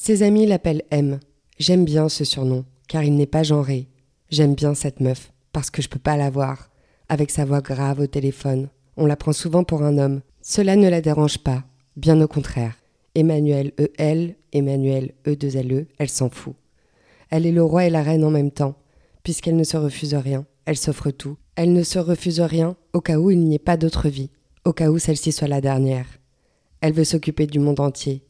Ses amis l'appellent M. J'aime bien ce surnom, car il n'est pas genré. J'aime bien cette meuf, parce que je peux pas la voir. Avec sa voix grave au téléphone, on la prend souvent pour un homme. Cela ne la dérange pas, bien au contraire. Emmanuel E-L, Emmanuel E-2-L-E, elle s'en fout. Elle est le roi et la reine en même temps, puisqu'elle ne se refuse rien, elle s'offre tout. Elle ne se refuse rien au cas où il n'y ait pas d'autre vie, au cas où celle-ci soit la dernière. Elle veut s'occuper du monde entier,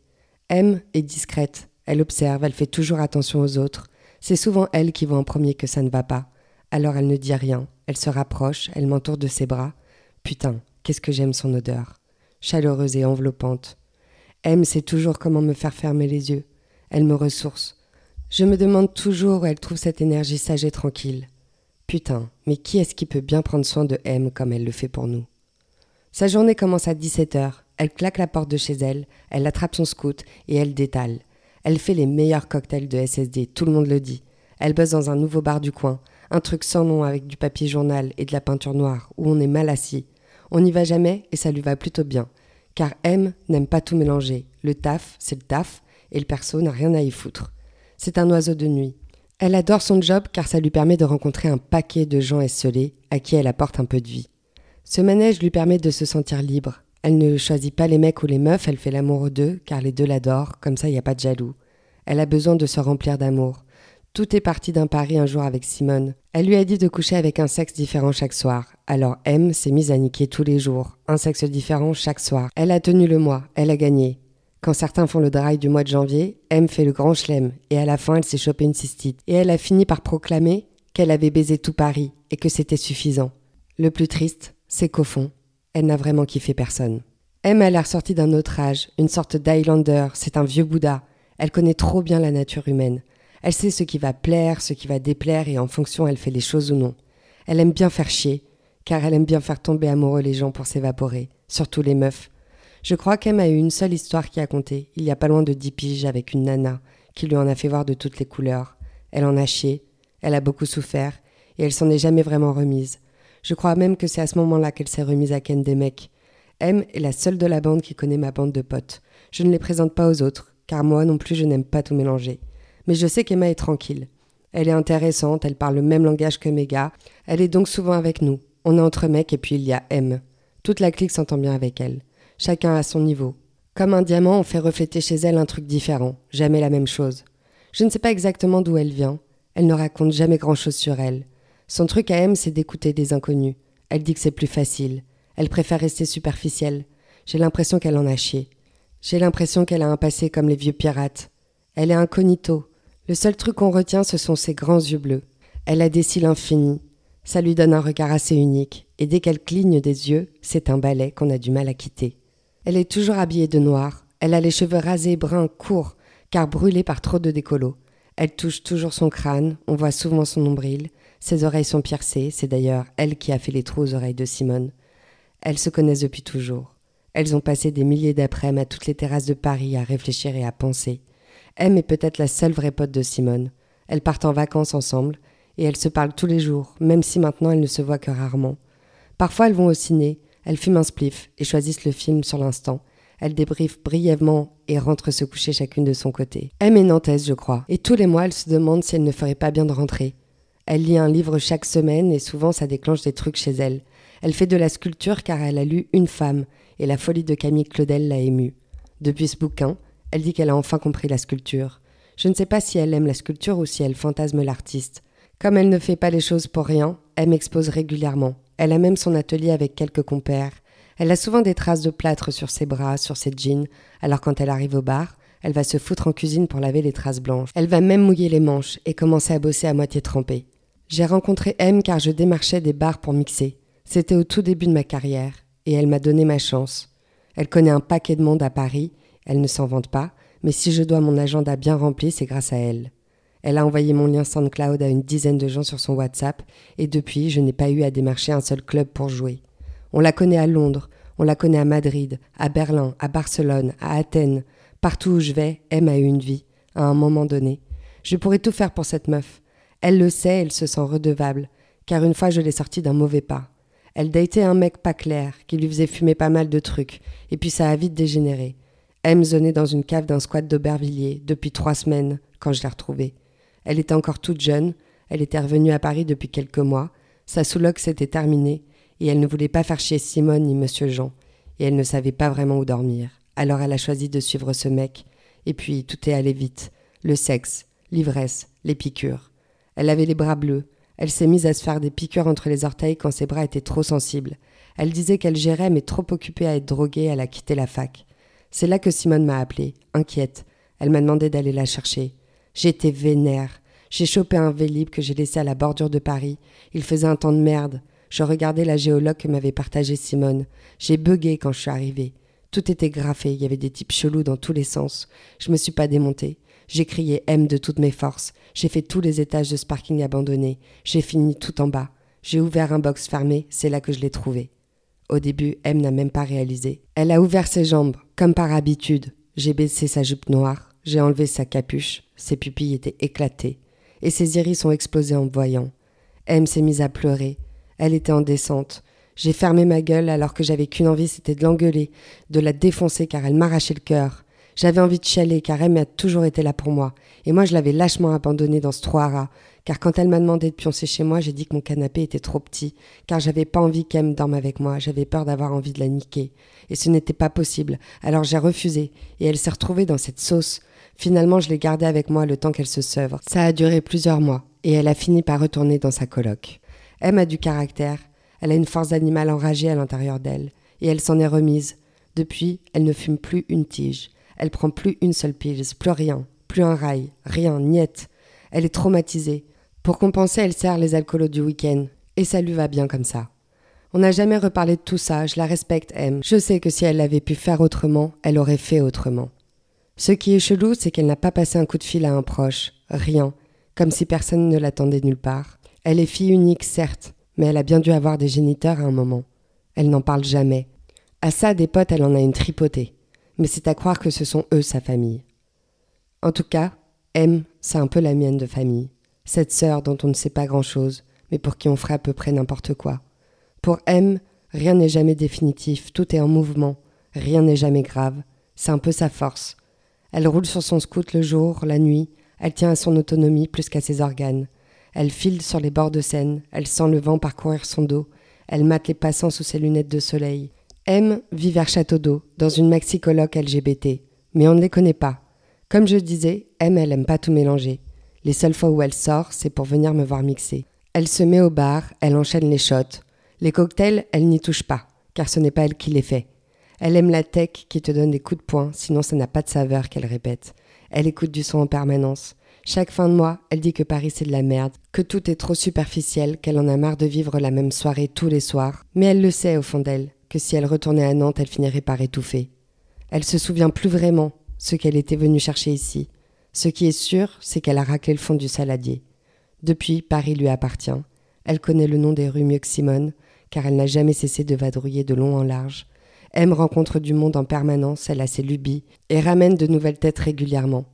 M est discrète, elle observe, elle fait toujours attention aux autres. C'est souvent elle qui voit en premier que ça ne va pas. Alors elle ne dit rien, elle se rapproche, elle m'entoure de ses bras. Putain, qu'est-ce que j'aime son odeur. Chaleureuse et enveloppante. M sait toujours comment me faire fermer les yeux. Elle me ressource. Je me demande toujours où elle trouve cette énergie sage et tranquille. Putain, mais qui est-ce qui peut bien prendre soin de M comme elle le fait pour nous? Sa journée commence à 17 heures. Elle claque la porte de chez elle, elle attrape son scout et elle détale. Elle fait les meilleurs cocktails de SSD, tout le monde le dit. Elle bosse dans un nouveau bar du coin, un truc sans nom avec du papier journal et de la peinture noire, où on est mal assis. On n'y va jamais et ça lui va plutôt bien. Car M n'aime pas tout mélanger. Le taf, c'est le taf, et le perso n'a rien à y foutre. C'est un oiseau de nuit. Elle adore son job car ça lui permet de rencontrer un paquet de gens esselés à qui elle apporte un peu de vie. Ce manège lui permet de se sentir libre, elle ne choisit pas les mecs ou les meufs, elle fait l'amour d'eux, car les deux l'adorent, comme ça il n'y a pas de jaloux. Elle a besoin de se remplir d'amour. Tout est parti d'un pari un jour avec Simone. Elle lui a dit de coucher avec un sexe différent chaque soir. Alors M s'est mise à niquer tous les jours, un sexe différent chaque soir. Elle a tenu le mois, elle a gagné. Quand certains font le drive du mois de janvier, M fait le grand chelem, et à la fin elle s'est chopé une cystite. Et elle a fini par proclamer qu'elle avait baisé tout Paris, et que c'était suffisant. Le plus triste, c'est qu'au fond, elle n'a vraiment kiffé personne. M a l'air sortie d'un autre âge, une sorte d'Highlander, c'est un vieux Bouddha. Elle connaît trop bien la nature humaine. Elle sait ce qui va plaire, ce qui va déplaire, et en fonction, elle fait les choses ou non. Elle aime bien faire chier, car elle aime bien faire tomber amoureux les gens pour s'évaporer, surtout les meufs. Je crois qu'Em a eu une seule histoire qui a compté, il y a pas loin de dix piges avec une nana, qui lui en a fait voir de toutes les couleurs. Elle en a chié, elle a beaucoup souffert, et elle s'en est jamais vraiment remise. Je crois même que c'est à ce moment-là qu'elle s'est remise à ken des mecs. M est la seule de la bande qui connaît ma bande de potes. Je ne les présente pas aux autres, car moi non plus je n'aime pas tout mélanger. Mais je sais qu'Emma est tranquille. Elle est intéressante, elle parle le même langage que mes gars, elle est donc souvent avec nous. On est entre mecs et puis il y a M. Toute la clique s'entend bien avec elle. Chacun à son niveau. Comme un diamant, on fait refléter chez elle un truc différent, jamais la même chose. Je ne sais pas exactement d'où elle vient. Elle ne raconte jamais grand-chose sur elle. Son truc à M, c'est d'écouter des inconnus. Elle dit que c'est plus facile. Elle préfère rester superficielle. J'ai l'impression qu'elle en a chié. J'ai l'impression qu'elle a un passé comme les vieux pirates. Elle est incognito. Le seul truc qu'on retient, ce sont ses grands yeux bleus. Elle a des cils infinis. Ça lui donne un regard assez unique. Et dès qu'elle cligne des yeux, c'est un balai qu'on a du mal à quitter. Elle est toujours habillée de noir. Elle a les cheveux rasés bruns courts, car brûlés par trop de décolos. Elle touche toujours son crâne, on voit souvent son nombril. Ses oreilles sont piercées, c'est d'ailleurs elle qui a fait les trous aux oreilles de Simone. Elles se connaissent depuis toujours. Elles ont passé des milliers d'après-midi à toutes les terrasses de Paris à réfléchir et à penser. M est peut-être la seule vraie pote de Simone. Elles partent en vacances ensemble, et elles se parlent tous les jours, même si maintenant elles ne se voient que rarement. Parfois elles vont au ciné, elles fument un spliff et choisissent le film sur l'instant. Elles débriefent brièvement et rentrent se coucher chacune de son côté. M est nantaise, je crois, et tous les mois elle se demande si elle ne ferait pas bien de rentrer. Elle lit un livre chaque semaine et souvent ça déclenche des trucs chez elle. Elle fait de la sculpture car elle a lu Une femme et la folie de Camille Claudel l'a émue. Depuis ce bouquin, elle dit qu'elle a enfin compris la sculpture. Je ne sais pas si elle aime la sculpture ou si elle fantasme l'artiste. Comme elle ne fait pas les choses pour rien, elle m'expose régulièrement. Elle a même son atelier avec quelques compères. Elle a souvent des traces de plâtre sur ses bras, sur ses jeans, alors quand elle arrive au bar, elle va se foutre en cuisine pour laver les traces blanches. Elle va même mouiller les manches et commencer à bosser à moitié trempée. J'ai rencontré M car je démarchais des bars pour mixer. C'était au tout début de ma carrière, et elle m'a donné ma chance. Elle connaît un paquet de monde à Paris, elle ne s'en vante pas, mais si je dois mon agenda bien rempli, c'est grâce à elle. Elle a envoyé mon lien SoundCloud à une dizaine de gens sur son WhatsApp, et depuis, je n'ai pas eu à démarcher un seul club pour jouer. On la connaît à Londres, on la connaît à Madrid, à Berlin, à Barcelone, à Athènes. Partout où je vais, M a eu une vie, à un moment donné. Je pourrais tout faire pour cette meuf. Elle le sait, elle se sent redevable, car une fois je l'ai sortie d'un mauvais pas. Elle datait un mec pas clair, qui lui faisait fumer pas mal de trucs, et puis ça a vite dégénéré. M zonait dans une cave d'un squat d'Aubervilliers depuis trois semaines, quand je l'ai retrouvée. Elle était encore toute jeune, elle était revenue à Paris depuis quelques mois, sa sous-loc s'était terminée, et elle ne voulait pas faire chier Simone ni Monsieur Jean, et elle ne savait pas vraiment où dormir. Alors elle a choisi de suivre ce mec, et puis tout est allé vite. Le sexe, l'ivresse, les piqûres. Elle avait les bras bleus, elle s'est mise à se faire des piqûres entre les orteils quand ses bras étaient trop sensibles. Elle disait qu'elle gérait mais trop occupée à être droguée, elle a quitté la fac. C'est là que Simone m'a appelée, inquiète. Elle m'a demandé d'aller la chercher. J'étais vénère. J'ai chopé un vélib que j'ai laissé à la bordure de Paris. Il faisait un temps de merde. Je regardais la géologue que m'avait partagée Simone. J'ai bugué quand je suis arrivée. Tout était graffé, il y avait des types chelous dans tous les sens. Je me suis pas démontée. J'ai crié M de toutes mes forces. J'ai fait tous les étages de ce parking abandonné. J'ai fini tout en bas. J'ai ouvert un box fermé, c'est là que je l'ai trouvé. Au début, M n'a même pas réalisé. Elle a ouvert ses jambes, comme par habitude. J'ai baissé sa jupe noire, j'ai enlevé sa capuche, ses pupilles étaient éclatées, et ses iris ont explosé en me voyant. M s'est mise à pleurer. Elle était en descente. J'ai fermé ma gueule alors que j'avais qu'une envie, c'était de l'engueuler, de la défoncer car elle m'arrachait le cœur. J'avais envie de chialer car M a toujours été là pour moi, et moi je l'avais lâchement abandonnée dans ce trou à rats, car quand elle m'a demandé de pioncer chez moi, j'ai dit que mon canapé était trop petit, car j'avais pas envie qu'M dorme avec moi, j'avais peur d'avoir envie de la niquer. Et ce n'était pas possible, alors j'ai refusé, et elle s'est retrouvée dans cette sauce. Finalement, je l'ai gardée avec moi le temps qu'elle se sevre. Ça a duré plusieurs mois, et elle a fini par retourner dans sa coloc. M a du caractère, elle a une force animale enragée à l'intérieur d'elle, et elle s'en est remise. Depuis, elle ne fume plus une tige. Elle prend plus une seule pils, plus rien, plus un rail, rien, niette. Elle est traumatisée. Pour compenser, elle sert les alcoolos du week-end. Et ça lui va bien comme ça. On n'a jamais reparlé de tout ça, je la respecte, M. Je sais que si elle avait pu faire autrement, elle aurait fait autrement. Ce qui est chelou, c'est qu'elle n'a pas passé un coup de fil à un proche. Rien. Comme si personne ne l'attendait nulle part. Elle est fille unique, certes, mais elle a bien dû avoir des géniteurs à un moment. Elle n'en parle jamais. À ça, des potes, elle en a une tripotée mais c'est à croire que ce sont eux sa famille. En tout cas, M, c'est un peu la mienne de famille, cette sœur dont on ne sait pas grand-chose, mais pour qui on ferait à peu près n'importe quoi. Pour M, rien n'est jamais définitif, tout est en mouvement, rien n'est jamais grave, c'est un peu sa force. Elle roule sur son scout le jour, la nuit, elle tient à son autonomie plus qu'à ses organes. Elle file sur les bords de Seine, elle sent le vent parcourir son dos, elle mate les passants sous ses lunettes de soleil, M vit vers Château d'Eau, dans une maxi-coloc LGBT. Mais on ne les connaît pas. Comme je disais, M, elle aime pas tout mélanger. Les seules fois où elle sort, c'est pour venir me voir mixer. Elle se met au bar, elle enchaîne les shots. Les cocktails, elle n'y touche pas, car ce n'est pas elle qui les fait. Elle aime la tech qui te donne des coups de poing, sinon ça n'a pas de saveur qu'elle répète. Elle écoute du son en permanence. Chaque fin de mois, elle dit que Paris c'est de la merde, que tout est trop superficiel, qu'elle en a marre de vivre la même soirée tous les soirs. Mais elle le sait au fond d'elle que si elle retournait à Nantes, elle finirait par étouffer. Elle se souvient plus vraiment ce qu'elle était venue chercher ici. Ce qui est sûr, c'est qu'elle a raclé le fond du saladier. Depuis, Paris lui appartient. Elle connaît le nom des rues mieux que Simone, car elle n'a jamais cessé de vadrouiller de long en large. M rencontre du monde en permanence, elle a ses lubies, et ramène de nouvelles têtes régulièrement.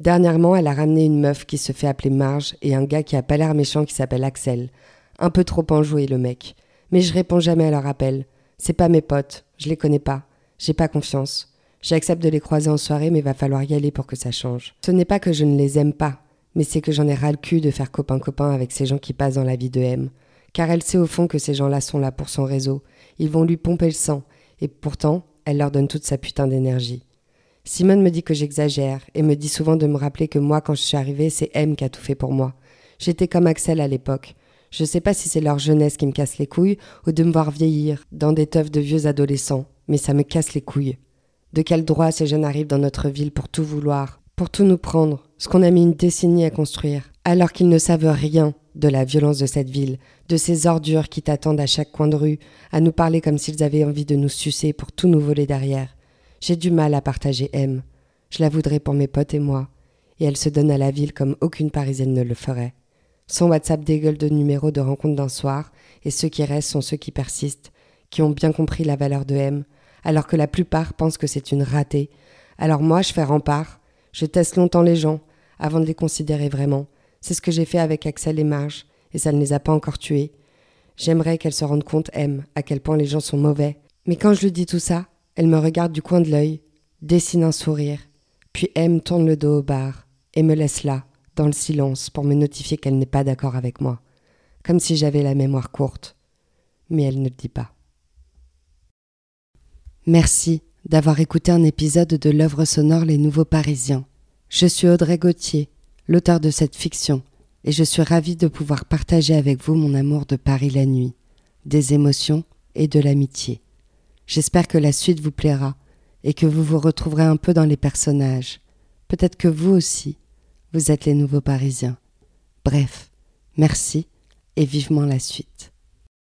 Dernièrement, elle a ramené une meuf qui se fait appeler Marge et un gars qui a pas l'air méchant qui s'appelle Axel. Un peu trop enjoué le mec. Mais je réponds jamais à leur appel. C'est pas mes potes, je les connais pas, j'ai pas confiance. J'accepte de les croiser en soirée, mais va falloir y aller pour que ça change. Ce n'est pas que je ne les aime pas, mais c'est que j'en ai ras le cul de faire copain-copain avec ces gens qui passent dans la vie de M. Car elle sait au fond que ces gens-là sont là pour son réseau. Ils vont lui pomper le sang, et pourtant, elle leur donne toute sa putain d'énergie. Simone me dit que j'exagère, et me dit souvent de me rappeler que moi, quand je suis arrivée, c'est M qui a tout fait pour moi. J'étais comme Axel à l'époque. Je sais pas si c'est leur jeunesse qui me casse les couilles ou de me voir vieillir dans des teufs de vieux adolescents, mais ça me casse les couilles. De quel droit ces jeunes arrivent dans notre ville pour tout vouloir, pour tout nous prendre, ce qu'on a mis une décennie à construire, alors qu'ils ne savent rien de la violence de cette ville, de ces ordures qui t'attendent à chaque coin de rue, à nous parler comme s'ils avaient envie de nous sucer pour tout nous voler derrière. J'ai du mal à partager M. Je la voudrais pour mes potes et moi. Et elle se donne à la ville comme aucune Parisienne ne le ferait. Son WhatsApp dégueule de numéros de rencontre d'un soir, et ceux qui restent sont ceux qui persistent, qui ont bien compris la valeur de M, alors que la plupart pensent que c'est une ratée. Alors moi, je fais rempart. Je teste longtemps les gens, avant de les considérer vraiment. C'est ce que j'ai fait avec Axel et Marge, et ça ne les a pas encore tués. J'aimerais qu'elle se rende compte, M, à quel point les gens sont mauvais. Mais quand je lui dis tout ça, elle me regarde du coin de l'œil, dessine un sourire, puis M tourne le dos au bar, et me laisse là, dans le silence, pour me notifier qu'elle n'est pas d'accord avec moi. Comme si j'avais la mémoire courte. Mais elle ne le dit pas. Merci d'avoir écouté un épisode de l'œuvre sonore Les Nouveaux Parisiens. Je suis Audrey Gauthier, l'auteur de cette fiction, et je suis ravie de pouvoir partager avec vous mon amour de Paris la nuit, des émotions et de l'amitié. J'espère que la suite vous plaira et que vous vous retrouverez un peu dans les personnages. Peut-être que vous aussi, vous êtes les nouveaux Parisiens. Bref, merci et vivement la suite.